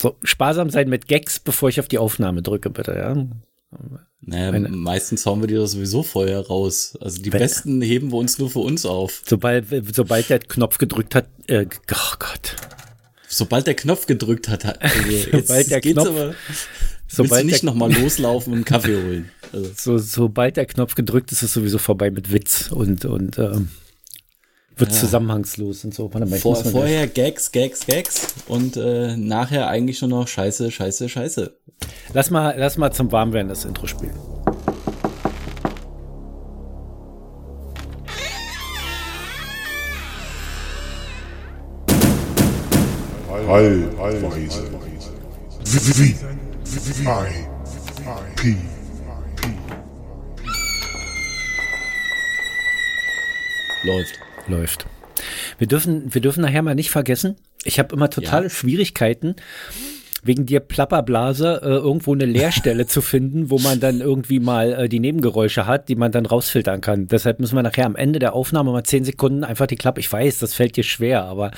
So, sparsam sein mit Gags, bevor ich auf die Aufnahme drücke, bitte, ja. Naja, Meine, meistens hauen wir die doch sowieso vorher raus. Also die wenn, besten heben wir uns nur für uns auf. Sobald, sobald der Knopf gedrückt hat, äh, oh Gott. Sobald der Knopf gedrückt hat, also jetzt sobald der Knopf, aber, sobald du nicht nochmal loslaufen und einen Kaffee holen. Also. So, sobald der Knopf gedrückt ist, ist es sowieso vorbei mit Witz und, und ähm, wird ja. zusammenhangslos und so. Warte mal, Vor, vorher Gags, Gags, Gags und äh, nachher eigentlich schon noch Scheiße, Scheiße, Scheiße. Lass mal, lass mal zum Warmwerden das Intro spielen. Läuft läuft. Wir dürfen, wir dürfen nachher mal nicht vergessen, ich habe immer totale ja. Schwierigkeiten, wegen dir Plapperblase äh, irgendwo eine Leerstelle zu finden, wo man dann irgendwie mal äh, die Nebengeräusche hat, die man dann rausfiltern kann. Deshalb müssen wir nachher am Ende der Aufnahme mal zehn Sekunden einfach die Klappe. Ich weiß, das fällt dir schwer, aber.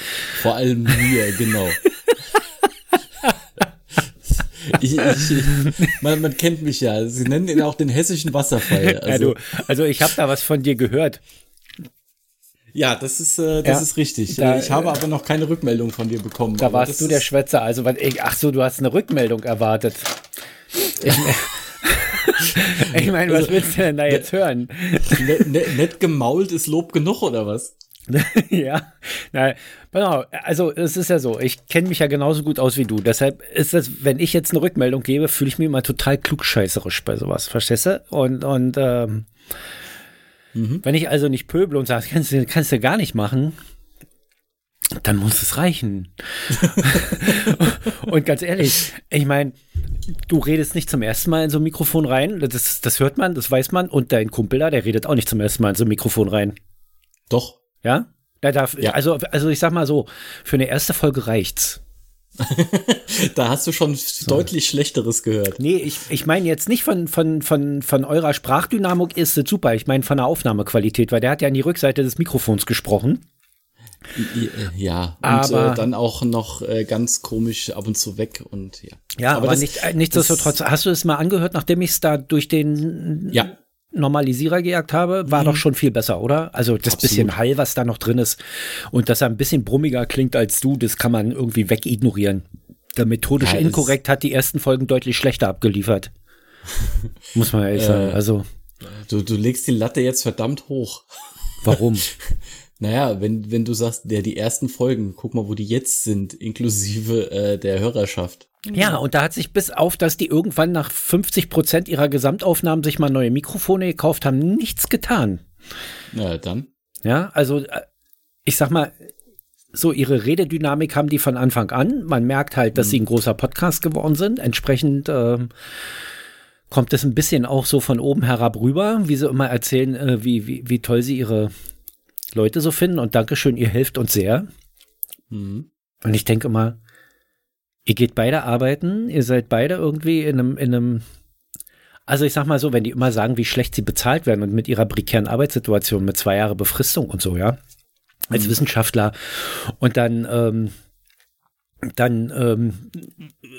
Vor allem mir, genau. Ich, ich, man, man, kennt mich ja. Sie nennen ihn auch den hessischen Wasserfall. Also, ja, du, also ich habe da was von dir gehört. Ja, das ist, äh, das ja, ist richtig. Da, ich habe aber noch keine Rückmeldung von dir bekommen. Da warst du der Schwätzer. Also, ich, ach so, du hast eine Rückmeldung erwartet. Ich, ich meine, was also, willst du denn da jetzt hören? Net, net, net gemault ist Lob genug, oder was? ja, na, genau. Also es ist ja so, ich kenne mich ja genauso gut aus wie du. Deshalb ist es, wenn ich jetzt eine Rückmeldung gebe, fühle ich mich immer total klugscheißerisch bei sowas, verstehst du? Und, und ähm, Mhm. Wenn ich also nicht pöbel und sage, kannst du, kannst du gar nicht machen, dann muss es reichen. und ganz ehrlich, ich meine, du redest nicht zum ersten Mal in so ein Mikrofon rein. Das, das hört man, das weiß man. Und dein Kumpel da, der redet auch nicht zum ersten Mal in so ein Mikrofon rein. Doch. Ja? Der darf, ja. Also, also ich sag mal so, für eine erste Folge reicht's. da hast du schon so. deutlich Schlechteres gehört. Nee, ich, ich meine jetzt nicht von, von, von, von eurer Sprachdynamik ist es super. Ich meine von der Aufnahmequalität, weil der hat ja an die Rückseite des Mikrofons gesprochen. Äh, ja, und aber, äh, dann auch noch äh, ganz komisch ab und zu weg und ja. Ja, aber, aber das, nicht, nichtsdestotrotz, hast du es mal angehört, nachdem ich es da durch den ja. Normalisierer gejagt habe, war mhm. doch schon viel besser, oder? Also das Absolut. bisschen Hall, was da noch drin ist und dass er ein bisschen brummiger klingt als du, das kann man irgendwie wegignorieren. Der methodisch ja, inkorrekt hat die ersten Folgen deutlich schlechter abgeliefert. Muss man ehrlich sagen. Äh, also du, du legst die Latte jetzt verdammt hoch. Warum? naja, wenn, wenn du sagst, der die ersten Folgen, guck mal, wo die jetzt sind, inklusive äh, der Hörerschaft. Ja, und da hat sich bis auf, dass die irgendwann nach 50 Prozent ihrer Gesamtaufnahmen sich mal neue Mikrofone gekauft haben, nichts getan. Na, dann. Ja, also äh, ich sag mal, so ihre Rededynamik haben die von Anfang an. Man merkt halt, dass mhm. sie ein großer Podcast geworden sind. Entsprechend ähm, kommt es ein bisschen auch so von oben herab rüber, wie sie immer erzählen, äh, wie, wie, wie toll sie ihre Leute so finden. Und Dankeschön, ihr helft uns sehr. Mhm. Und ich denke immer, Ihr geht beide arbeiten, ihr seid beide irgendwie in einem, in einem, also ich sag mal so, wenn die immer sagen, wie schlecht sie bezahlt werden und mit ihrer prekären Arbeitssituation mit zwei Jahre Befristung und so, ja, als mhm. Wissenschaftler und dann ähm, dann ähm,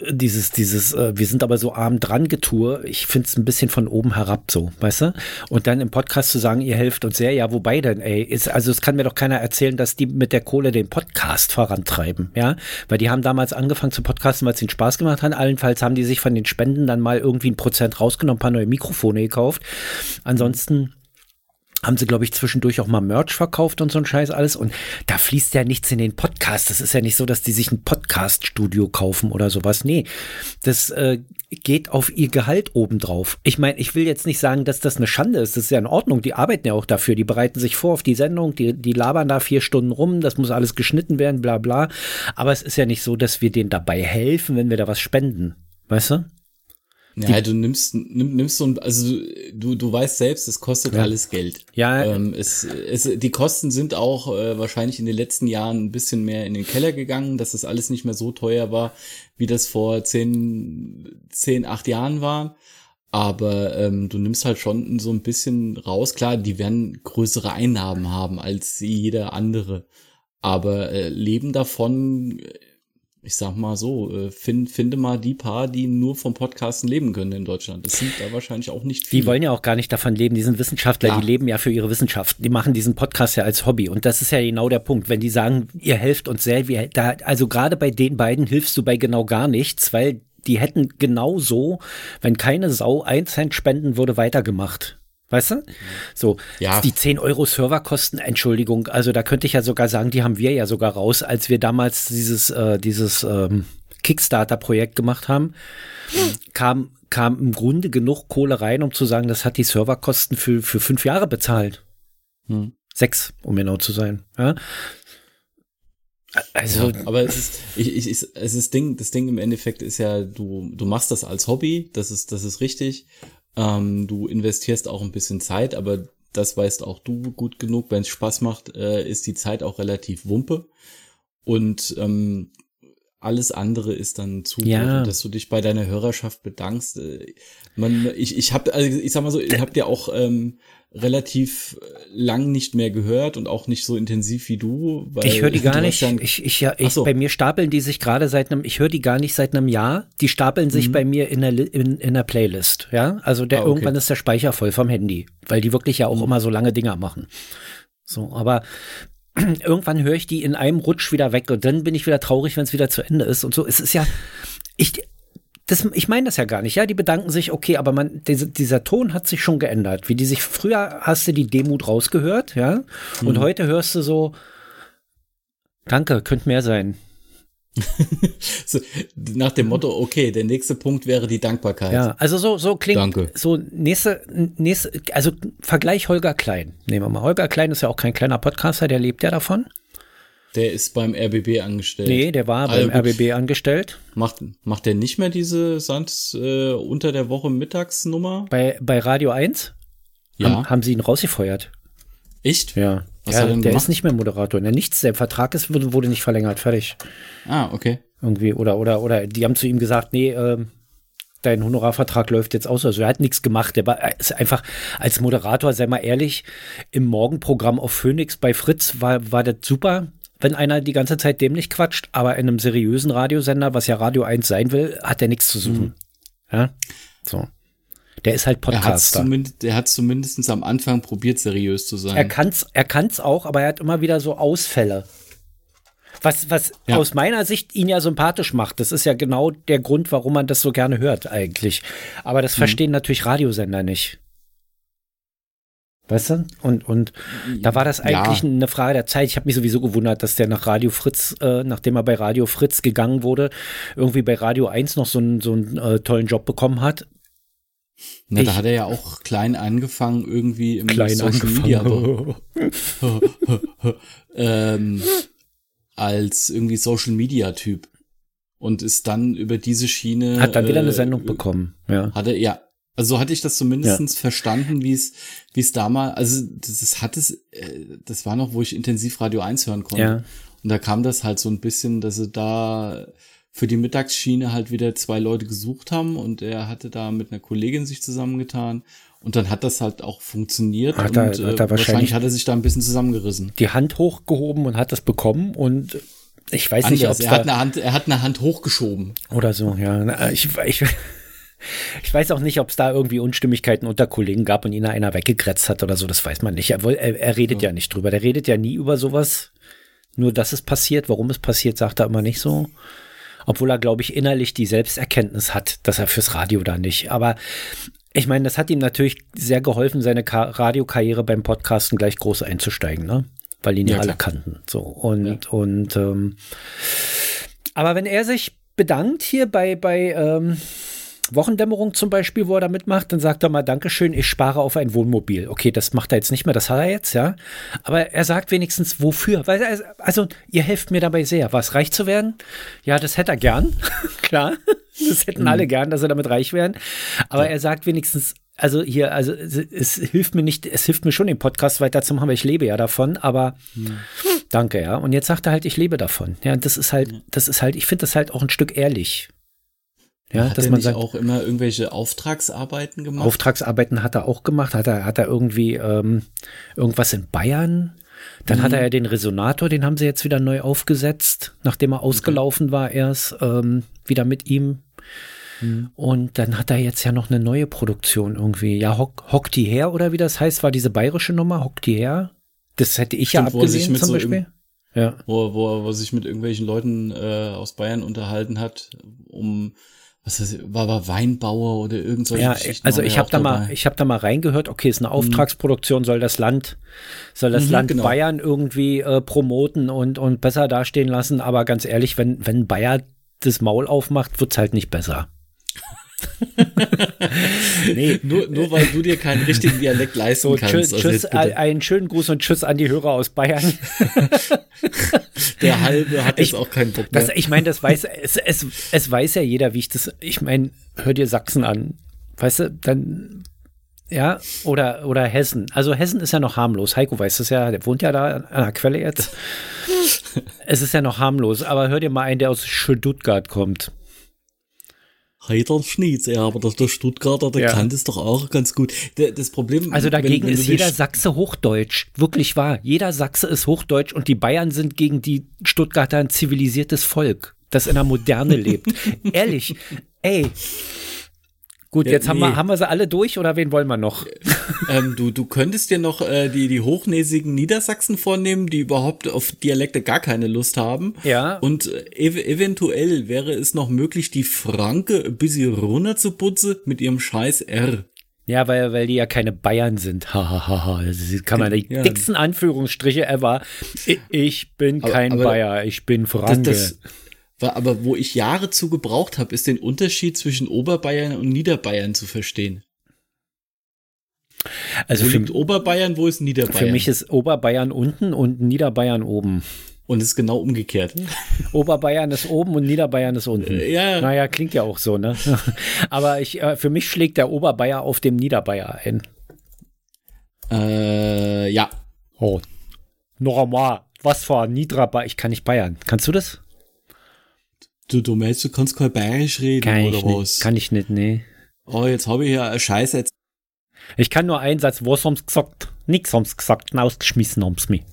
dieses, dieses, äh, wir sind aber so arm dran Getue, ich finde es ein bisschen von oben herab so, weißt du? Und dann im Podcast zu sagen, ihr helft uns sehr, ja, wobei denn, ey, ist, also es kann mir doch keiner erzählen, dass die mit der Kohle den Podcast vorantreiben, ja? Weil die haben damals angefangen zu podcasten, weil es ihnen Spaß gemacht hat. Allenfalls haben die sich von den Spenden dann mal irgendwie ein Prozent rausgenommen, ein paar neue Mikrofone gekauft. Ansonsten haben sie, glaube ich, zwischendurch auch mal Merch verkauft und so ein Scheiß alles. Und da fließt ja nichts in den Podcast. Das ist ja nicht so, dass die sich ein Podcast-Studio kaufen oder sowas. Nee, das äh, geht auf ihr Gehalt obendrauf. Ich meine, ich will jetzt nicht sagen, dass das eine Schande ist. Das ist ja in Ordnung. Die arbeiten ja auch dafür. Die bereiten sich vor auf die Sendung. Die, die labern da vier Stunden rum. Das muss alles geschnitten werden, bla bla. Aber es ist ja nicht so, dass wir denen dabei helfen, wenn wir da was spenden. Weißt du? Ja, du nimmst, nimm, nimmst so ein, also du, du weißt selbst, es kostet ja. alles Geld. Ja. Ähm, es, es, die Kosten sind auch äh, wahrscheinlich in den letzten Jahren ein bisschen mehr in den Keller gegangen, dass das alles nicht mehr so teuer war, wie das vor zehn, zehn, acht Jahren war. Aber ähm, du nimmst halt schon so ein bisschen raus. Klar, die werden größere Einnahmen haben als jeder andere. Aber äh, leben davon ich sag mal so, äh, find, finde mal die paar, die nur vom Podcasten leben können in Deutschland. Das sind da wahrscheinlich auch nicht viele. Die wollen ja auch gar nicht davon leben. Die sind Wissenschaftler, ja. die leben ja für ihre Wissenschaft. Die machen diesen Podcast ja als Hobby. Und das ist ja genau der Punkt. Wenn die sagen, ihr helft uns sehr, wir, da, also gerade bei den beiden hilfst du bei genau gar nichts, weil die hätten genau so, wenn keine Sau ein Cent spenden würde, weitergemacht. Weißt du? So, ja. die 10 Euro Serverkosten, Entschuldigung, also da könnte ich ja sogar sagen, die haben wir ja sogar raus, als wir damals dieses, äh, dieses ähm, Kickstarter-Projekt gemacht haben, kam, kam im Grunde genug Kohle rein, um zu sagen, das hat die Serverkosten für, für fünf Jahre bezahlt. Hm. Sechs, um genau zu sein. Ja? Also, ja, aber es ist, ich, ich, es ist Ding, das Ding im Endeffekt ist ja, du, du machst das als Hobby, das ist, das ist richtig. Ähm, du investierst auch ein bisschen Zeit, aber das weißt auch du gut genug. Wenn es Spaß macht, äh, ist die Zeit auch relativ wumpe. Und ähm, alles andere ist dann zu, ja. dass du dich bei deiner Hörerschaft bedankst. Äh, man, ich, ich habe, also ich sag mal so, ich habe dir auch ähm, relativ äh, lang nicht mehr gehört und auch nicht so intensiv wie du. ich höre die gar nicht. ich, ich, ja, ich, so. Bei mir stapeln die sich gerade seit einem, ich höre die gar nicht seit einem Jahr. Die stapeln sich mhm. bei mir in der, in, in der Playlist. Ja, also der, ah, okay. irgendwann ist der Speicher voll vom Handy, weil die wirklich ja auch mhm. immer so lange Dinger machen. So, aber irgendwann höre ich die in einem Rutsch wieder weg und dann bin ich wieder traurig, wenn es wieder zu Ende ist und so. Es ist ja, ich, das, ich meine das ja gar nicht, ja, die bedanken sich, okay, aber man, diese, dieser Ton hat sich schon geändert. Wie die sich, früher hast du die Demut rausgehört, ja, und mhm. heute hörst du so, danke, könnte mehr sein. So, nach dem Motto, okay, der nächste Punkt wäre die Dankbarkeit. Ja, also so, so klingt, Danke. so nächste, nächste, also Vergleich Holger Klein. Nehmen wir mal. Holger Klein ist ja auch kein kleiner Podcaster, der lebt ja davon. Der ist beim RBB angestellt. Nee, der war also beim RBB angestellt. Macht, macht der nicht mehr diese Sand äh, unter der Woche Mittagsnummer? Bei, bei Radio 1? Ja. Haben, haben sie ihn rausgefeuert. Echt? Ja. Was ja, der gemacht? ist nicht mehr Moderator. Der nichts, der Vertrag ist, wurde, nicht verlängert. Fertig. Ah, okay. Irgendwie. Oder, oder, oder die haben zu ihm gesagt, nee, äh, dein Honorarvertrag läuft jetzt aus. Also er hat nichts gemacht. Der war ist einfach als Moderator, sei mal ehrlich, im Morgenprogramm auf Phoenix bei Fritz war, war das super wenn einer die ganze Zeit dämlich quatscht, aber in einem seriösen Radiosender, was ja Radio 1 sein will, hat er nichts zu suchen. Mhm. Ja, so. Der ist halt Podcaster. der hat zumindest am Anfang probiert, seriös zu sein. Er kann's, er kann's auch, aber er hat immer wieder so Ausfälle. Was, was ja. aus meiner Sicht ihn ja sympathisch macht. Das ist ja genau der Grund, warum man das so gerne hört, eigentlich. Aber das mhm. verstehen natürlich Radiosender nicht. Weißt du? Und, und da war das eigentlich ja. eine Frage der Zeit. Ich habe mich sowieso gewundert, dass der nach Radio Fritz, äh, nachdem er bei Radio Fritz gegangen wurde, irgendwie bei Radio 1 noch so einen, so einen äh, tollen Job bekommen hat. Na, ich, da hat er ja auch klein angefangen, irgendwie im klein Social Media. ähm, als irgendwie Social Media Typ. Und ist dann über diese Schiene. Hat dann wieder eine äh, Sendung bekommen, ja. Hatte, ja, also so hatte ich das zumindest ja. verstanden, wie es, wie es damals, also das, das hat es, äh, das war noch, wo ich intensiv Radio 1 hören konnte. Ja. Und da kam das halt so ein bisschen, dass sie da für die Mittagsschiene halt wieder zwei Leute gesucht haben und er hatte da mit einer Kollegin sich zusammengetan und dann hat das halt auch funktioniert hat und er, hat er äh, wahrscheinlich, wahrscheinlich hat er sich da ein bisschen zusammengerissen. Die Hand hochgehoben und hat das bekommen und ich weiß Anders. nicht, ob er hat eine Hand, er hat eine Hand hochgeschoben. Oder so, ja. Ich, ich, ich weiß auch nicht, ob es da irgendwie Unstimmigkeiten unter Kollegen gab und ihn einer weggekratzt hat oder so, das weiß man nicht. Er, er, er redet ja. ja. nicht drüber. Der redet ja nie über sowas. Nur, dass es passiert, warum es passiert, sagt er immer nicht so. Obwohl er, glaube ich, innerlich die Selbsterkenntnis hat, dass er fürs Radio da nicht. Aber ich meine, das hat ihm natürlich sehr geholfen, seine Radiokarriere beim Podcasten gleich groß einzusteigen, ne? Weil ihn ja, alle kannten. So. Und, ja. und ähm, aber wenn er sich bedankt hier bei, bei ähm, Wochendämmerung zum Beispiel, wo er da mitmacht, dann sagt er mal, Dankeschön, ich spare auf ein Wohnmobil. Okay, das macht er jetzt nicht mehr, das hat er jetzt, ja. Aber er sagt wenigstens, wofür. Weil, also, ihr helft mir dabei sehr. Was, reich zu werden? Ja, das hätte er gern. Klar. Das hätten mhm. alle gern, dass er damit reich werden. Aber er sagt wenigstens, also hier, also es hilft mir nicht, es hilft mir schon, den Podcast weiterzumachen, weil ich lebe ja davon, aber mhm. danke, ja. Und jetzt sagt er halt, ich lebe davon. Ja, das ist halt, das ist halt, ich finde das halt auch ein Stück ehrlich. Ja, hat dass er man sagt, auch immer irgendwelche Auftragsarbeiten gemacht? Auftragsarbeiten hat er auch gemacht. Hat er, hat er irgendwie ähm, irgendwas in Bayern? Dann mhm. hat er ja den Resonator, den haben sie jetzt wieder neu aufgesetzt, nachdem er ausgelaufen okay. war erst, ähm, wieder mit ihm. Mhm. Und dann hat er jetzt ja noch eine neue Produktion irgendwie. Ja, Hock, Hock die her oder wie das heißt, war diese bayerische Nummer, Hock die her. Das hätte ich Stimmt, ja abgesehen zum so Beispiel. Ja. Wo, wo, wo sich mit irgendwelchen Leuten äh, aus Bayern unterhalten hat, um was das, war, war Weinbauer oder irgend solche ja. Also ich habe da dabei. mal, ich habe da mal reingehört. Okay, ist eine mhm. Auftragsproduktion, soll das Land, soll das mhm, Land genau. Bayern irgendwie äh, promoten und und besser dastehen lassen. Aber ganz ehrlich, wenn wenn Bayer das Maul aufmacht, wird's halt nicht besser. nee. nur, nur weil du dir keinen richtigen Dialekt leisten so, kannst. Tschüss, also einen schönen Gruß und Tschüss an die Hörer aus Bayern. Der halbe hat ich, jetzt auch keinen Bock mehr. Das, ich meine, das weiß, es, es, es weiß ja jeder, wie ich das, ich meine, hör dir Sachsen an. Weißt du, dann, ja, oder, oder Hessen. Also Hessen ist ja noch harmlos. Heiko weiß das ja, der wohnt ja da an der Quelle jetzt. es ist ja noch harmlos, aber hör dir mal einen, der aus Stuttgart kommt. Heidern Schnietz, ja, aber der, der Stuttgarter, der ja. kann das doch auch ganz gut. das Problem. Also dagegen wenn, wenn ist jeder Sachse Hochdeutsch. Wirklich wahr. Jeder Sachse ist Hochdeutsch und die Bayern sind gegen die Stuttgarter ein zivilisiertes Volk, das in der Moderne lebt. Ehrlich, ey, Gut, jetzt ja, nee. haben, wir, haben wir sie alle durch oder wen wollen wir noch? Ähm, du, du könntest dir noch äh, die, die hochnäsigen Niedersachsen vornehmen, die überhaupt auf Dialekte gar keine Lust haben. Ja. Und äh, ev eventuell wäre es noch möglich, die Franke ein bisschen runter zu putzen mit ihrem scheiß R. Ja, weil, weil die ja keine Bayern sind. Hahaha. Ha, ha. Das kann man die ja. dicksten Anführungsstriche ever. Ich, bin kein aber, aber Bayer, ich bin Franke. Das, das, aber wo ich Jahre zu gebraucht habe, ist den Unterschied zwischen Oberbayern und Niederbayern zu verstehen. Also wo für, liegt Oberbayern, wo ist Niederbayern? Für mich ist Oberbayern unten und Niederbayern oben. Und ist genau umgekehrt. Oberbayern ist oben und Niederbayern ist unten. Äh, ja. Naja, klingt ja auch so, ne? Aber ich, äh, für mich schlägt der Oberbayer auf dem Niederbayer ein. Äh, ja. Oh. Noch einmal. Was für ein Niederbayer? Ich kann nicht Bayern. Kannst du das? Du, du meinst, du kannst kein Bayerisch reden kann oder was? Nicht, kann ich nicht, nee. Oh, jetzt habe ich ja eine Scheiße jetzt. Ich kann nur einen Satz, was haben's gesagt? Nix haben's gesagt, ausgeschmissen haben's mich.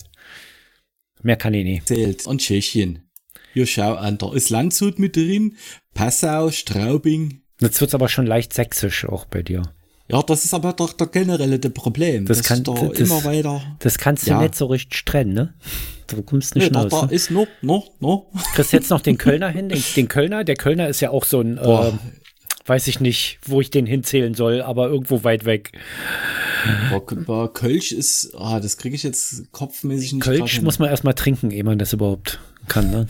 Mehr kann ich nicht. Zählt. Und Tschechien. Ja, schau an, da ist Landshut mit drin, Passau, Straubing. Jetzt wird's aber schon leicht sächsisch auch bei dir. Ja, das ist aber doch der generelle Problem. Das, kann da das, immer weiter. Das kannst du ja. nicht so richtig trennen, ne? Du kommst nicht nee, raus. Da, da ne? ist noch, noch, noch. Kriegst jetzt noch den Kölner hin, den, den, Kölner. Der Kölner ist ja auch so ein, äh, weiß ich nicht, wo ich den hinzählen soll, aber irgendwo weit weg. Boah, Kölsch ist, ah, das kriege ich jetzt kopfmäßig nicht. Kölsch muss man erstmal trinken, ehe man das überhaupt kann, ne?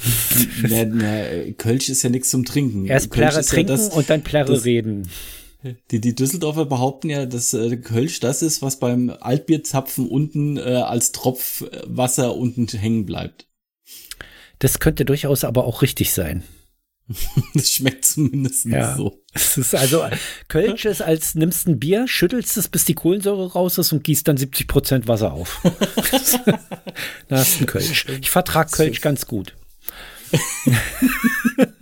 na, na, Kölsch ist ja nichts zum Trinken. Erst Plärre trinken ja das, und dann Plärre reden. Die, die Düsseldorfer behaupten ja, dass äh, Kölsch das ist, was beim Altbierzapfen unten äh, als Tropfwasser unten hängen bleibt. Das könnte durchaus aber auch richtig sein. das schmeckt zumindest ja. so. Es ist also, Kölsch ist als nimmst ein Bier, schüttelst es, bis die Kohlensäure raus ist und gießt dann 70 Prozent Wasser auf. da hast du ein Kölsch. Ich vertrag Kölsch ganz gut.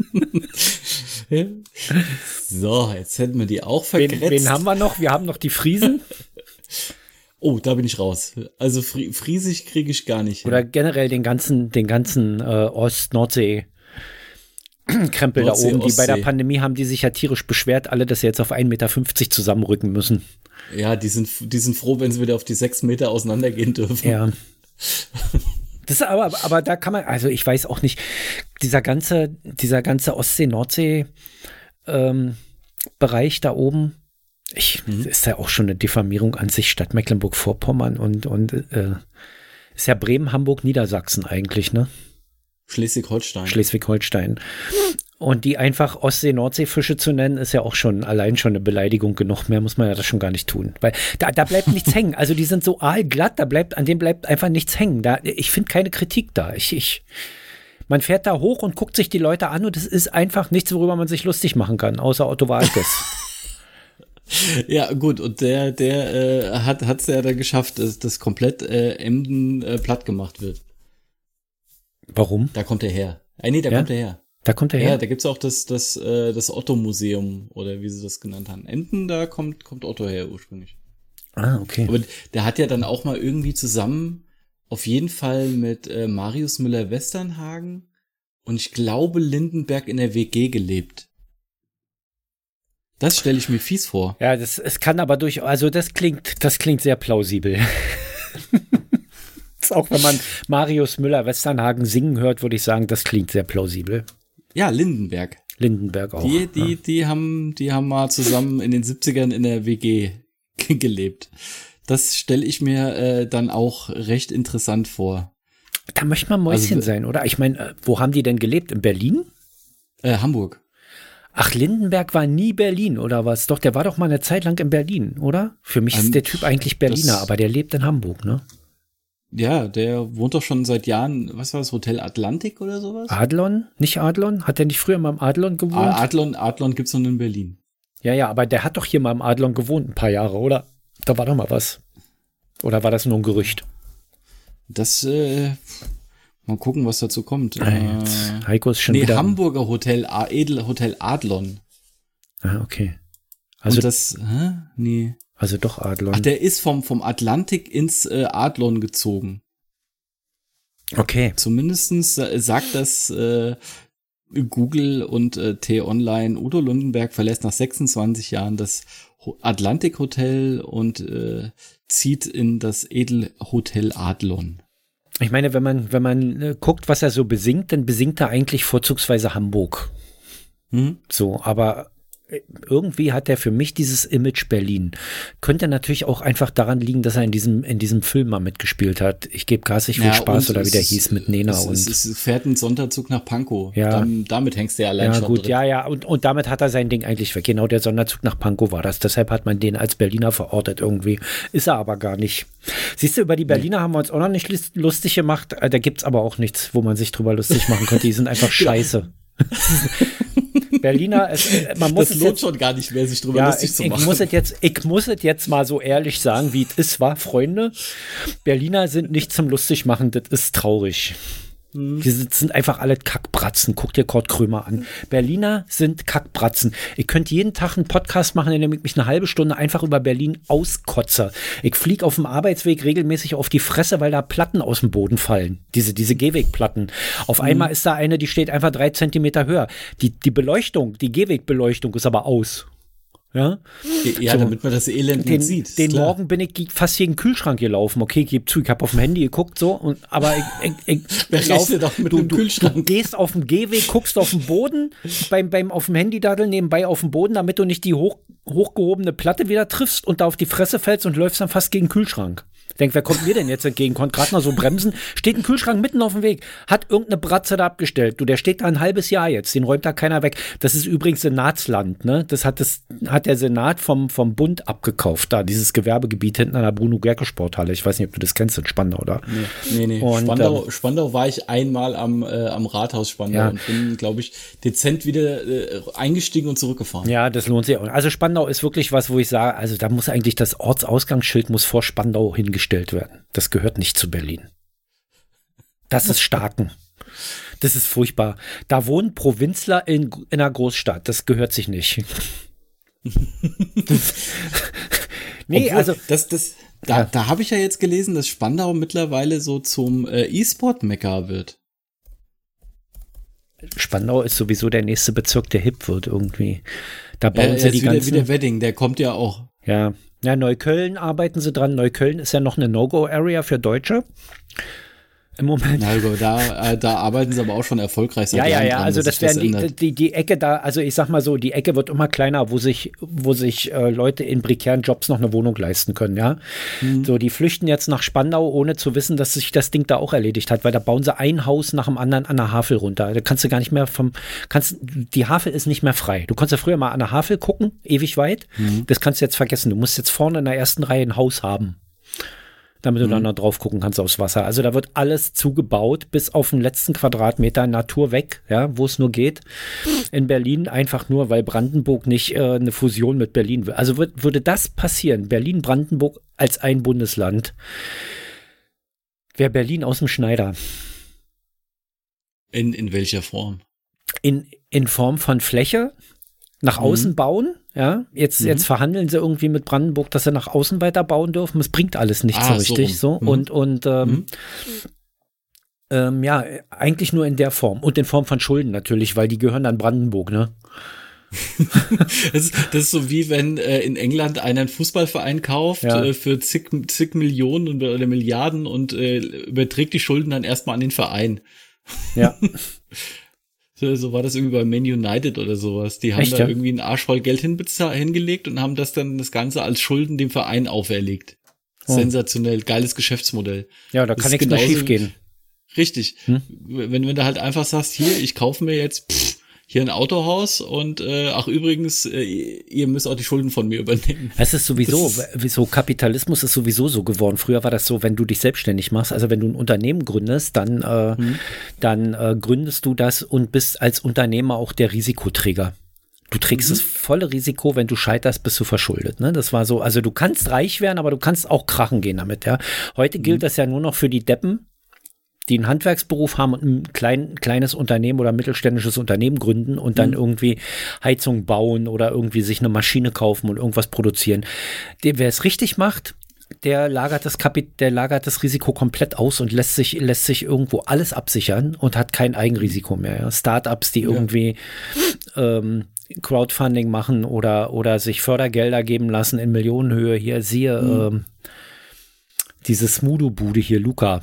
so, jetzt hätten wir die auch vergrätzt. Wen, wen haben wir noch? Wir haben noch die Friesen. Oh, da bin ich raus. Also Fri Friesig kriege ich gar nicht. Oder generell den ganzen, den ganzen äh, Ost-Nordsee. Krempel Nordsee, da oben. Die bei der Pandemie haben die sich ja tierisch beschwert, alle, dass sie jetzt auf 1,50 Meter zusammenrücken müssen. Ja, die sind, die sind froh, wenn sie wieder auf die 6 Meter auseinandergehen dürfen. Ja. Das ist aber, aber da kann man, also ich weiß auch nicht, dieser ganze, dieser ganze Ostsee-Nordsee ähm, da oben, ich, mhm. ist ja auch schon eine Diffamierung an sich, Stadt Mecklenburg-Vorpommern und, und äh, ist ja Bremen, Hamburg, Niedersachsen eigentlich, ne? Schleswig-Holstein. Schleswig-Holstein. Und die einfach Ostsee-Nordsee-Fische zu nennen, ist ja auch schon allein schon eine Beleidigung genug. Mehr muss man ja das schon gar nicht tun. Weil da, da bleibt nichts hängen. Also die sind so aalglatt, da bleibt, an dem bleibt einfach nichts hängen. Da, ich finde keine Kritik da. Ich, ich, man fährt da hoch und guckt sich die Leute an und es ist einfach nichts, worüber man sich lustig machen kann, außer Otto Walkes. Ja, gut, und der, der äh, hat es ja dann geschafft, dass das komplett äh, Emden äh, platt gemacht wird. Warum? Da kommt er her. Äh, nee, da ja? kommt er her. Da kommt er her. Ja, da gibt's auch das, das, äh, das Otto-Museum oder wie sie das genannt haben. Enten, da kommt, kommt Otto her ursprünglich. Ah, okay. Aber der hat ja dann auch mal irgendwie zusammen auf jeden Fall mit äh, Marius Müller-Westernhagen und ich glaube Lindenberg in der WG gelebt. Das stelle ich mir fies vor. Ja, das es kann aber durch, also das klingt, das klingt sehr plausibel. auch wenn man Marius Müller-Westernhagen singen hört, würde ich sagen, das klingt sehr plausibel. Ja, Lindenberg. Lindenberg auch. Die, die, ja. die haben, die haben mal zusammen in den 70ern in der WG gelebt. Das stelle ich mir äh, dann auch recht interessant vor. Da möchte man Mäuschen also, sein, oder? Ich meine, äh, wo haben die denn gelebt? In Berlin? Äh, Hamburg. Ach, Lindenberg war nie Berlin, oder was? Doch, der war doch mal eine Zeit lang in Berlin, oder? Für mich ist ähm, der Typ eigentlich Berliner, aber der lebt in Hamburg, ne? Ja, der wohnt doch schon seit Jahren, was war das, Hotel Atlantik oder sowas? Adlon? Nicht Adlon? Hat der nicht früher mal im Adlon gewohnt? Ah, Adlon, Adlon gibt's noch in Berlin. Ja, ja, aber der hat doch hier mal im Adlon gewohnt, ein paar Jahre, oder? Da war doch mal was. Oder war das nur ein Gerücht? Das, äh, mal gucken, was dazu kommt. Ah, äh, Heiko ist schon nee, wieder. Hamburger Hotel, Edel, Hotel Adlon. Ah, okay. Also Und das, hä? Nee. Also doch Adlon. Ach, der ist vom, vom Atlantik ins äh, Adlon gezogen. Okay. Zumindestens sagt das äh, Google und äh, T-Online. Udo Lundenberg verlässt nach 26 Jahren das Atlantik Hotel und äh, zieht in das Edelhotel Adlon. Ich meine, wenn man, wenn man äh, guckt, was er so besingt, dann besingt er eigentlich vorzugsweise Hamburg. Hm? So, aber irgendwie hat er für mich dieses Image Berlin. Könnte natürlich auch einfach daran liegen, dass er in diesem, in diesem Film mal mitgespielt hat. Ich gebe gassig viel ja, Spaß oder wie der hieß mit Nena. Es, und es, es fährt ein Sonderzug nach Pankow. Ja. Dann, damit hängst du ja allein ja, schon gut, drin. Ja, ja, und, und damit hat er sein Ding eigentlich weg. Genau, der Sonderzug nach Pankow war das. Deshalb hat man den als Berliner verortet irgendwie. Ist er aber gar nicht. Siehst du, über die Berliner nee. haben wir uns auch noch nicht lustig gemacht. Äh, da gibt es aber auch nichts, wo man sich drüber lustig machen könnte. Die sind einfach scheiße. Berliner, es, man muss das lohnt jetzt, schon gar nicht mehr, sich drüber ja, lustig ich, zu machen. Ich muss, es jetzt, ich muss es jetzt mal so ehrlich sagen, wie es ist, war, Freunde. Berliner sind nicht zum lustig machen, das ist traurig. Mhm. Die sind einfach alle Kackbratzen. Guck dir Kurt Krömer an. Berliner sind Kackbratzen. Ich könnte jeden Tag einen Podcast machen, in dem ich mich eine halbe Stunde einfach über Berlin auskotze. Ich fliege auf dem Arbeitsweg regelmäßig auf die Fresse, weil da Platten aus dem Boden fallen. Diese, diese Gehwegplatten. Auf mhm. einmal ist da eine, die steht einfach drei Zentimeter höher. Die, die Beleuchtung, die Gehwegbeleuchtung ist aber aus. Ja, ja so, damit man das Elend den, sieht. Den klar. Morgen bin ich fast gegen den Kühlschrank gelaufen. Okay, gebe zu, ich habe auf dem Handy geguckt, so, und, aber ich, ich, ich lauf, doch mit du, dem Kühlschrank. Du, du gehst auf dem Gehweg, guckst auf den Boden, beim, beim auf dem Handy daddeln nebenbei auf dem Boden, damit du nicht die hoch, hochgehobene Platte wieder triffst und da auf die Fresse fällst und läufst dann fast gegen den Kühlschrank. Denk, wer kommt mir denn jetzt entgegen? Konnte gerade noch so bremsen. Steht ein Kühlschrank mitten auf dem Weg. Hat irgendeine Bratze da abgestellt. Du, der steht da ein halbes Jahr jetzt. Den räumt da keiner weg. Das ist übrigens Senatsland, ne? Das hat das, hat der Senat vom, vom Bund abgekauft. Da, dieses Gewerbegebiet hinten an der Bruno Gerke Sporthalle. Ich weiß nicht, ob du das kennst in Spandau, oder? Nee, nee, nee. Und, Spandau, ähm, Spandau war ich einmal am, äh, am Rathaus Spandau ja. und bin, glaube ich, dezent wieder äh, eingestiegen und zurückgefahren. Ja, das lohnt sich auch. Also Spandau ist wirklich was, wo ich sage, also da muss eigentlich das Ortsausgangsschild muss vor Spandau hingestellt gestellt werden. Das gehört nicht zu Berlin. Das ist Starken. Das ist furchtbar. Da wohnen Provinzler in, in einer Großstadt. Das gehört sich nicht. nee, Obwohl, also. Das, das, da, ja. da habe ich ja jetzt gelesen, dass Spandau mittlerweile so zum äh, E-Sport-Mecker wird. Spandau ist sowieso der nächste Bezirk, der hip wird irgendwie. Da bauen äh, sie die ganzen. Wie der Wedding, der kommt ja auch. Ja, ja, Neukölln arbeiten sie dran. Neukölln ist ja noch eine No-Go-Area für Deutsche im Moment. Na, da, äh, da arbeiten sie aber auch schon erfolgreich seit Ja, ja, ja, dran, also das werden die, die, die Ecke da, also ich sag mal so, die Ecke wird immer kleiner, wo sich, wo sich äh, Leute in prekären Jobs noch eine Wohnung leisten können, ja. Mhm. So, die flüchten jetzt nach Spandau, ohne zu wissen, dass sich das Ding da auch erledigt hat, weil da bauen sie ein Haus nach dem anderen an der Havel runter. Da kannst du gar nicht mehr vom, kannst, die Havel ist nicht mehr frei. Du konntest ja früher mal an der Havel gucken, ewig weit. Mhm. Das kannst du jetzt vergessen. Du musst jetzt vorne in der ersten Reihe ein Haus haben damit du mhm. dann noch drauf gucken kannst aufs Wasser. Also da wird alles zugebaut, bis auf den letzten Quadratmeter Natur weg, ja, wo es nur geht. In Berlin einfach nur, weil Brandenburg nicht äh, eine Fusion mit Berlin will. Also wird, würde das passieren, Berlin-Brandenburg als ein Bundesland, wäre Berlin aus dem Schneider. In, in welcher Form? In, in Form von Fläche, nach außen mhm. bauen. Ja, jetzt, mhm. jetzt verhandeln sie irgendwie mit Brandenburg, dass sie nach außen weiter bauen dürfen. Es bringt alles nicht ah, so richtig. So, so. Mhm. und und ähm, mhm. ähm, ja, eigentlich nur in der Form und in Form von Schulden natürlich, weil die gehören an Brandenburg, ne? das, ist, das ist so wie wenn äh, in England einer einen Fußballverein kauft ja. äh, für zig, zig Millionen oder, oder Milliarden und äh, überträgt die Schulden dann erstmal an den Verein. Ja. So, so war das irgendwie bei Man United oder sowas. Die haben Echt, da ja? irgendwie einen Arsch voll Geld hingelegt und haben das dann das Ganze als Schulden dem Verein auferlegt. Oh. Sensationell, geiles Geschäftsmodell. Ja, da kann nichts mehr schief gehen. Richtig. Hm? Wenn, wenn du halt einfach sagst, hier, ich kaufe mir jetzt pff, hier ein Autohaus und äh, ach übrigens, äh, ihr müsst auch die Schulden von mir übernehmen. Es ist sowieso, wieso Kapitalismus ist sowieso so geworden. Früher war das so, wenn du dich selbstständig machst, also wenn du ein Unternehmen gründest, dann, äh, hm. dann äh, gründest du das und bist als Unternehmer auch der Risikoträger. Du trägst mhm. das volle Risiko, wenn du scheiterst, bist du verschuldet. Ne? Das war so, also du kannst reich werden, aber du kannst auch krachen gehen damit. Ja? Heute gilt mhm. das ja nur noch für die Deppen, die einen Handwerksberuf haben und ein klein, kleines Unternehmen oder mittelständisches Unternehmen gründen und dann mhm. irgendwie Heizung bauen oder irgendwie sich eine Maschine kaufen und irgendwas produzieren. Der, wer es richtig macht, der lagert das Kapit der lagert das Risiko komplett aus und lässt sich, lässt sich irgendwo alles absichern und hat kein Eigenrisiko mehr. Ja. Startups, die ja. irgendwie ähm, Crowdfunding machen oder, oder sich Fördergelder geben lassen in Millionenhöhe. Hier siehe mhm. ähm, diese Smudo-Bude hier, Luca.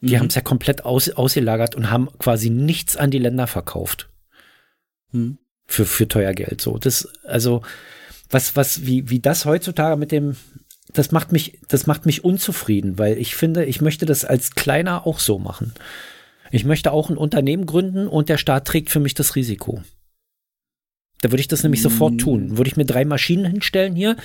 Die mhm. haben es ja komplett aus, ausgelagert und haben quasi nichts an die Länder verkauft. Mhm. Für, für teuer Geld. So, das, also, was, was, wie, wie das heutzutage mit dem, das macht mich, das macht mich unzufrieden, weil ich finde, ich möchte das als Kleiner auch so machen. Ich möchte auch ein Unternehmen gründen und der Staat trägt für mich das Risiko. Da würde ich das nämlich sofort tun. Würde ich mir drei Maschinen hinstellen hier,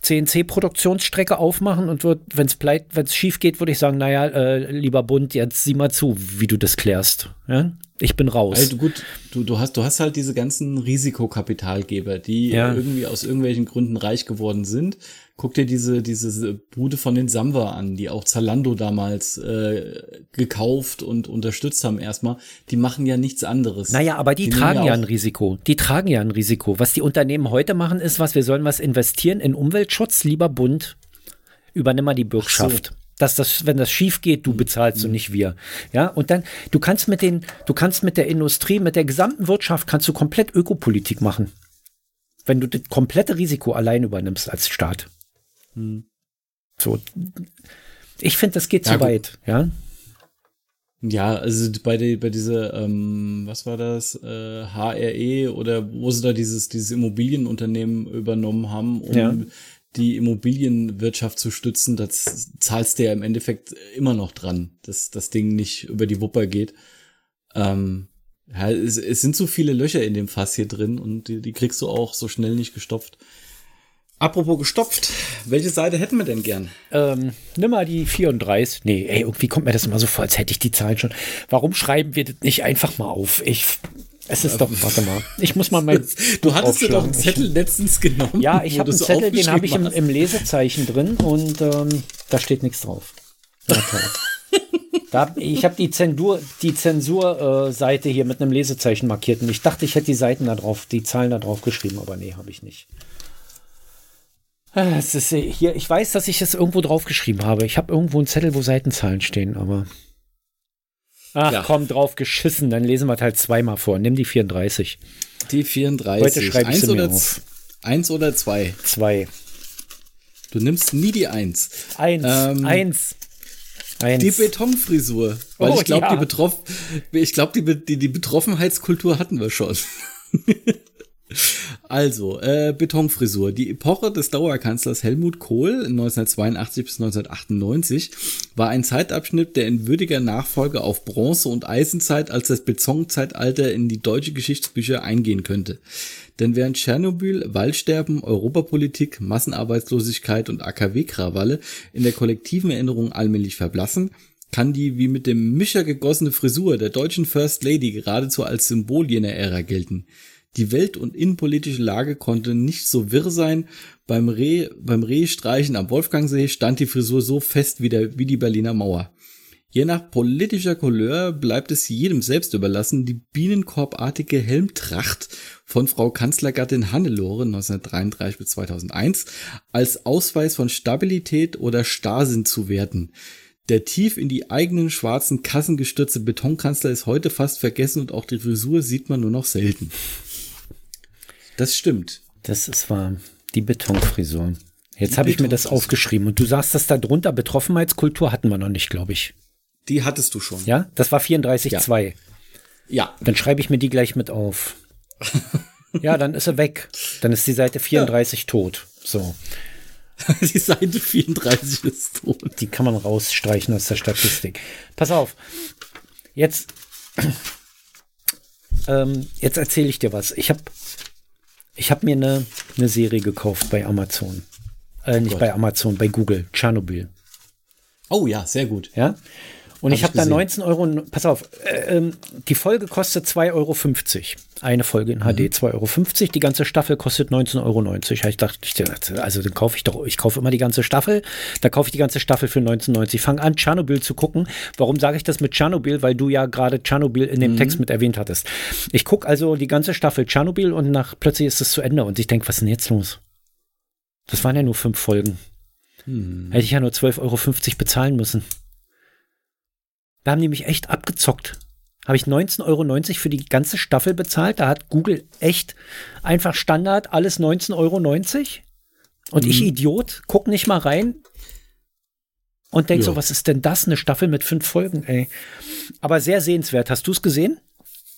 CNC-Produktionsstrecke aufmachen und wenn es wenn es schief geht, würde ich sagen, naja, äh, lieber Bund, jetzt sieh mal zu, wie du das klärst. Ja? Ich bin raus. Also gut, du, du, hast, du hast halt diese ganzen Risikokapitalgeber, die ja. irgendwie aus irgendwelchen Gründen reich geworden sind, guck dir diese, diese Bude von den Samwa an, die auch Zalando damals äh, gekauft und unterstützt haben erstmal. Die machen ja nichts anderes. Naja, aber die, die tragen ja, ja ein Risiko. Die tragen ja ein Risiko. Was die Unternehmen heute machen, ist, was wir sollen was investieren in Umweltschutz, lieber Bund. Übernimm mal die Bürgschaft. Dass das, wenn das schief geht, du bezahlst mhm. und nicht wir. Ja, und dann, du kannst mit den, du kannst mit der Industrie, mit der gesamten Wirtschaft, kannst du komplett Ökopolitik machen. Wenn du das komplette Risiko allein übernimmst als Staat. Hm. So. Ich finde, das geht ja, zu gut. weit, ja. Ja, also bei, die, bei dieser, ähm, was war das, äh, HRE oder wo sie da dieses, dieses Immobilienunternehmen übernommen haben, um ja. die Immobilienwirtschaft zu stützen, das zahlst du ja im Endeffekt immer noch dran, dass das Ding nicht über die Wupper geht. Ähm, ja, es, es sind so viele Löcher in dem Fass hier drin und die, die kriegst du auch so schnell nicht gestopft. Apropos gestopft, welche Seite hätten wir denn gern? Ähm, nimm mal die 34. Nee, ey, irgendwie kommt mir das immer so vor, als hätte ich die Zahlen schon. Warum schreiben wir das nicht einfach mal auf? Ich, es ist doch, warte mal, ich muss mal mein. du hattest ja doch einen Zettel letztens genommen. Ja, ich habe einen Zettel, den habe ich im, im, Lesezeichen drin und ähm, da steht nichts drauf. da, ich habe die Zensur, die Zensurseite äh, hier mit einem Lesezeichen markiert und ich dachte, ich hätte die Seiten da drauf, die Zahlen da drauf geschrieben, aber nee, habe ich nicht. Es ist hier, ich weiß, dass ich es irgendwo draufgeschrieben habe. Ich habe irgendwo einen Zettel, wo Seitenzahlen stehen, aber. Ach ja. komm, drauf geschissen, dann lesen wir halt zweimal vor. Nimm die 34. Die 34. Heute schreibe ich eins oder, auf. Eins oder zwei? Zwei. Du nimmst nie die Eins. Eins. Ähm, eins. Eins. Die Betonfrisur. Weil oh, ich glaube, ja. die, Betroff ich glaub, die, die, die Betroffenheitskultur hatten wir schon. Also, äh, Betonfrisur. Die Epoche des Dauerkanzlers Helmut Kohl 1982 bis 1998 war ein Zeitabschnitt, der in würdiger Nachfolge auf Bronze- und Eisenzeit als das Betonzeitalter in die deutsche Geschichtsbücher eingehen könnte. Denn während Tschernobyl, Waldsterben, Europapolitik, Massenarbeitslosigkeit und AKW-Krawalle in der kollektiven Erinnerung allmählich verblassen, kann die wie mit dem Mischer gegossene Frisur der deutschen First Lady geradezu als Symbol jener Ära gelten. Die welt- und innenpolitische Lage konnte nicht so wirr sein. Beim Reh, beim Rehstreichen am Wolfgangsee stand die Frisur so fest wie, der, wie die Berliner Mauer. Je nach politischer Couleur bleibt es jedem selbst überlassen, die bienenkorbartige Helmtracht von Frau Kanzlergattin Hannelore 1933 bis 2001 als Ausweis von Stabilität oder Starrsinn zu werten. Der tief in die eigenen schwarzen Kassen gestürzte Betonkanzler ist heute fast vergessen und auch die Frisur sieht man nur noch selten. Das stimmt. Das ist wahr. Die Betonfrisur. Jetzt habe ich mir das aufgeschrieben und du sagst, dass da drunter Betroffenheitskultur hatten wir noch nicht, glaube ich. Die hattest du schon. Ja, das war 34.2. Ja. ja. Dann schreibe ich mir die gleich mit auf. ja, dann ist er weg. Dann ist die Seite 34 ja. tot. So. die Seite 34 ist tot. Die kann man rausstreichen aus der Statistik. Pass auf. Jetzt, ähm, jetzt erzähle ich dir was. Ich habe ich hab mir eine, eine Serie gekauft bei Amazon. Äh, nicht Gott. bei Amazon, bei Google. Tschernobyl. Oh ja, sehr gut. Ja. Und hab ich habe da 19 Euro, pass auf, äh, ähm, die Folge kostet 2,50 Euro. Eine Folge in HD, mhm. 2,50 Euro. Die ganze Staffel kostet 19,90 Euro. Ich dachte, also dann kaufe ich doch, ich kaufe immer die ganze Staffel, da kaufe ich die ganze Staffel für 19,90. Fang an, Tschernobyl zu gucken. Warum sage ich das mit Tschernobyl? Weil du ja gerade Tschernobyl in dem mhm. Text mit erwähnt hattest. Ich gucke also die ganze Staffel Tschernobyl und nach plötzlich ist es zu Ende und ich denke, was ist denn jetzt los? Das waren ja nur fünf Folgen. Mhm. Hätte ich ja nur 12,50 Euro bezahlen müssen. Da haben die mich echt abgezockt. Habe ich 19,90 Euro für die ganze Staffel bezahlt. Da hat Google echt einfach Standard alles 19,90 Euro. Und mhm. ich Idiot, guck nicht mal rein und denk ja. so, was ist denn das? Eine Staffel mit fünf Folgen, ey. Aber sehr sehenswert. Hast du es gesehen?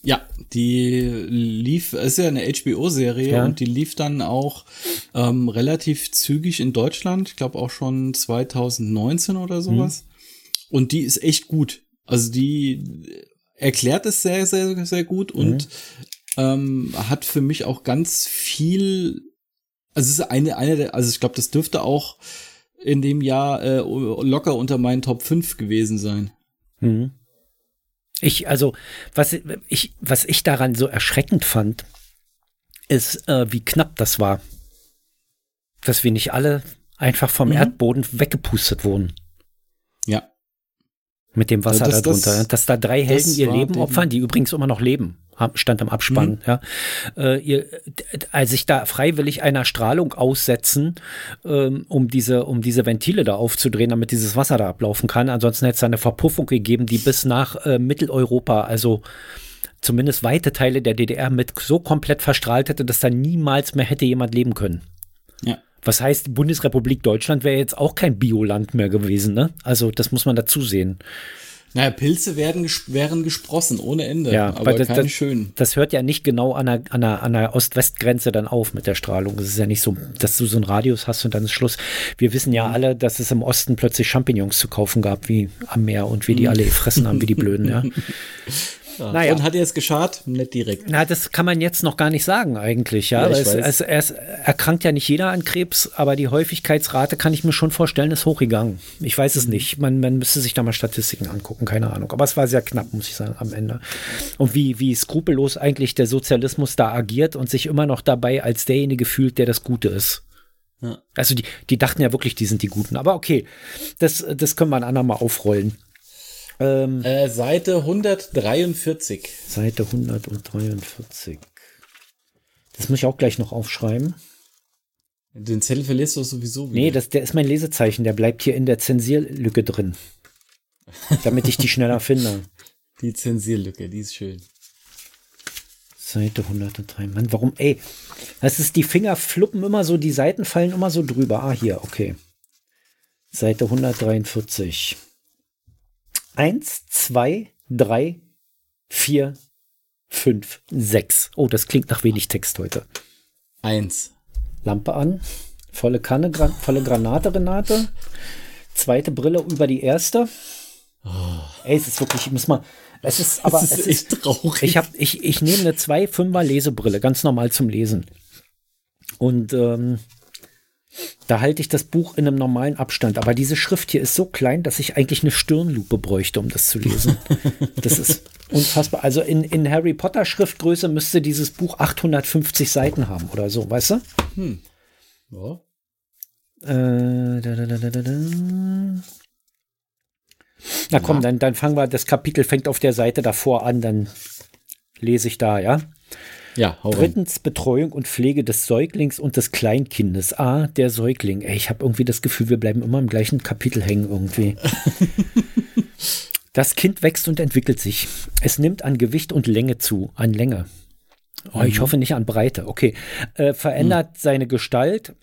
Ja, die lief, ist ja eine HBO-Serie ja. und die lief dann auch ähm, relativ zügig in Deutschland. Ich glaube auch schon 2019 oder sowas. Mhm. Und die ist echt gut. Also die erklärt es sehr, sehr, sehr gut mhm. und ähm, hat für mich auch ganz viel, also es ist eine, eine der, also ich glaube, das dürfte auch in dem Jahr äh, locker unter meinen Top 5 gewesen sein. Mhm. Ich, also, was ich, was ich daran so erschreckend fand, ist, äh, wie knapp das war. Dass wir nicht alle einfach vom mhm. Erdboden weggepustet wurden. Mit dem Wasser das, darunter. Das, dass da drei Helden ihr Leben opfern, die übrigens immer noch leben. Stand im Abspann, mhm. ja. Äh, ihr, als sich da freiwillig einer Strahlung aussetzen, ähm, um diese, um diese Ventile da aufzudrehen, damit dieses Wasser da ablaufen kann. Ansonsten hätte es eine Verpuffung gegeben, die bis nach äh, Mitteleuropa, also zumindest weite Teile der DDR mit so komplett verstrahlt hätte, dass da niemals mehr hätte jemand leben können. Ja. Was heißt, Bundesrepublik Deutschland wäre jetzt auch kein Bioland mehr gewesen, ne? Also, das muss man dazu sehen. Naja, Pilze werden wären gesprossen ohne Ende, ja, aber das, keine das, schönen. Das hört ja nicht genau an der, an der, an der Ost-West-Grenze dann auf mit der Strahlung. Es ist ja nicht so, dass du so einen Radius hast und dann ist Schluss. Wir wissen ja alle, dass es im Osten plötzlich Champignons zu kaufen gab, wie am Meer und wie die mhm. alle gefressen haben, wie die Blöden, ja. Ja. Naja. Und hat er es geschart? Nicht direkt. Na, das kann man jetzt noch gar nicht sagen eigentlich, ja. ja es, es, es, erkrankt ja nicht jeder an Krebs, aber die Häufigkeitsrate kann ich mir schon vorstellen, ist hochgegangen. Ich weiß es mhm. nicht. Man, man müsste sich da mal Statistiken angucken, keine Ahnung. Aber es war sehr knapp, muss ich sagen, am Ende. Und wie, wie skrupellos eigentlich der Sozialismus da agiert und sich immer noch dabei als derjenige fühlt, der das Gute ist. Ja. Also die, die dachten ja wirklich, die sind die Guten. Aber okay, das, das können wir ein andermal aufrollen. Ähm, äh, Seite 143. Seite 143. Das muss ich auch gleich noch aufschreiben. Den Zettel verlierst du sowieso wieder. Nee, das, der ist mein Lesezeichen. Der bleibt hier in der Zensierlücke drin. damit ich die schneller finde. Die Zensierlücke, die ist schön. Seite 103. Mann, warum? Ey, das ist die Finger fluppen immer so, die Seiten fallen immer so drüber. Ah, hier, okay. Seite 143. Eins, zwei, drei, vier, fünf, sechs. Oh, das klingt nach wenig Text heute. Eins. Lampe an. Volle Kanne, Gran volle Granate, Renate. Zweite Brille über die erste. Oh. Ey, es ist wirklich, ich muss mal. Es ist aber. Es ist, es ist traurig. Ich, hab, ich, ich nehme eine 2,5er Lesebrille, ganz normal zum Lesen. Und ähm, da halte ich das Buch in einem normalen Abstand. Aber diese Schrift hier ist so klein, dass ich eigentlich eine Stirnlupe bräuchte, um das zu lesen. das ist unfassbar. Also in, in Harry Potter Schriftgröße müsste dieses Buch 850 Seiten haben oder so, weißt du? Hm. Ja. Äh, da, da, da, Na komm, ja. dann, dann fangen wir, das Kapitel fängt auf der Seite davor an, dann lese ich da, ja? Ja, hau Drittens rein. Betreuung und Pflege des Säuglings und des Kleinkindes. Ah, der Säugling. Ey, ich habe irgendwie das Gefühl, wir bleiben immer im gleichen Kapitel hängen irgendwie. das Kind wächst und entwickelt sich. Es nimmt an Gewicht und Länge zu, an Länge. Oh, ich mhm. hoffe nicht an Breite. Okay. Äh, verändert mhm. seine Gestalt,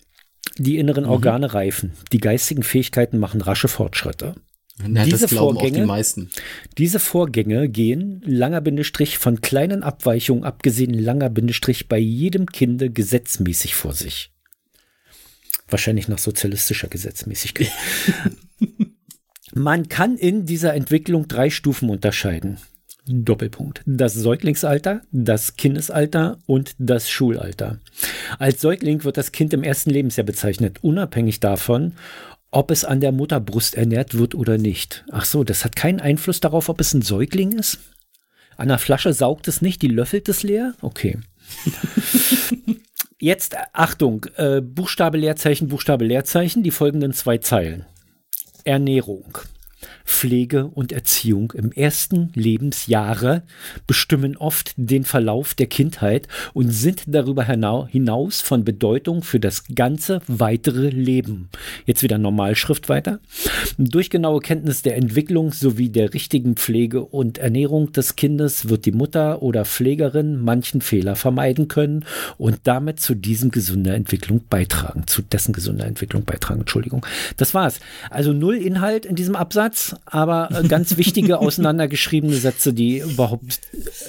die inneren mhm. Organe reifen. Die geistigen Fähigkeiten machen rasche Fortschritte. Na, diese Vorgänge, die meisten. Diese Vorgänge gehen, langer Bindestrich, von kleinen Abweichungen abgesehen, langer Bindestrich, bei jedem Kinde gesetzmäßig vor sich. Wahrscheinlich nach sozialistischer Gesetzmäßigkeit. Man kann in dieser Entwicklung drei Stufen unterscheiden. Doppelpunkt. Das Säuglingsalter, das Kindesalter und das Schulalter. Als Säugling wird das Kind im ersten Lebensjahr bezeichnet, unabhängig davon, ob es an der Mutterbrust ernährt wird oder nicht. Ach so, das hat keinen Einfluss darauf, ob es ein Säugling ist? An der Flasche saugt es nicht, die löffelt es leer? Okay. Jetzt Achtung, äh, Buchstabe Leerzeichen, Buchstabe Leerzeichen, die folgenden zwei Zeilen. Ernährung. Pflege und Erziehung im ersten Lebensjahre bestimmen oft den Verlauf der Kindheit und sind darüber hinaus von Bedeutung für das ganze weitere Leben. Jetzt wieder Normalschrift weiter. Durch genaue Kenntnis der Entwicklung sowie der richtigen Pflege und Ernährung des Kindes wird die Mutter oder Pflegerin manchen Fehler vermeiden können und damit zu diesem gesunder Entwicklung beitragen, zu dessen gesunder Entwicklung beitragen. Entschuldigung. Das war's. Also null Inhalt in diesem Absatz aber äh, ganz wichtige auseinandergeschriebene Sätze, die überhaupt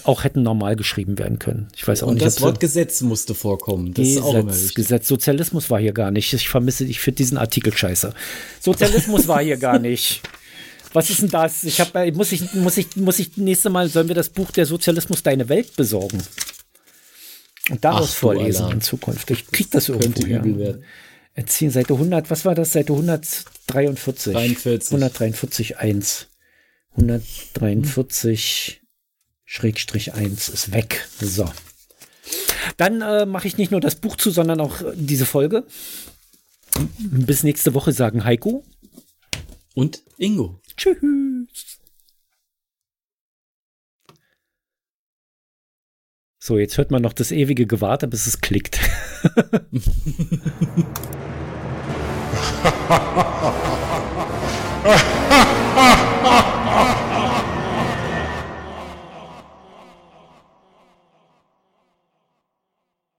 auch hätten normal geschrieben werden können. Ich weiß auch Und nicht. Das Wort Gesetz musste vorkommen. Das Gesetz, ist auch immer wichtig. Gesetz. Sozialismus war hier gar nicht. Ich vermisse, ich finde diesen Artikel scheiße. Sozialismus war hier gar nicht. Was ist denn das? Ich habe, äh, muss ich, muss ich, muss ich nächste Mal sollen wir das Buch der Sozialismus deine Welt besorgen und daraus Ach, vorlesen in Zukunft. Ich krieg das, das irgendwo her. Erziehen, Seite 100, was war das? Seite 143. 43. 143, 1. 143 Schrägstrich 1 ist weg. So. Dann äh, mache ich nicht nur das Buch zu, sondern auch äh, diese Folge. Bis nächste Woche sagen Heiko. Und Ingo. Tschüss. So, jetzt hört man noch das ewige Gewarte, bis es klickt. Ha ha ha ha.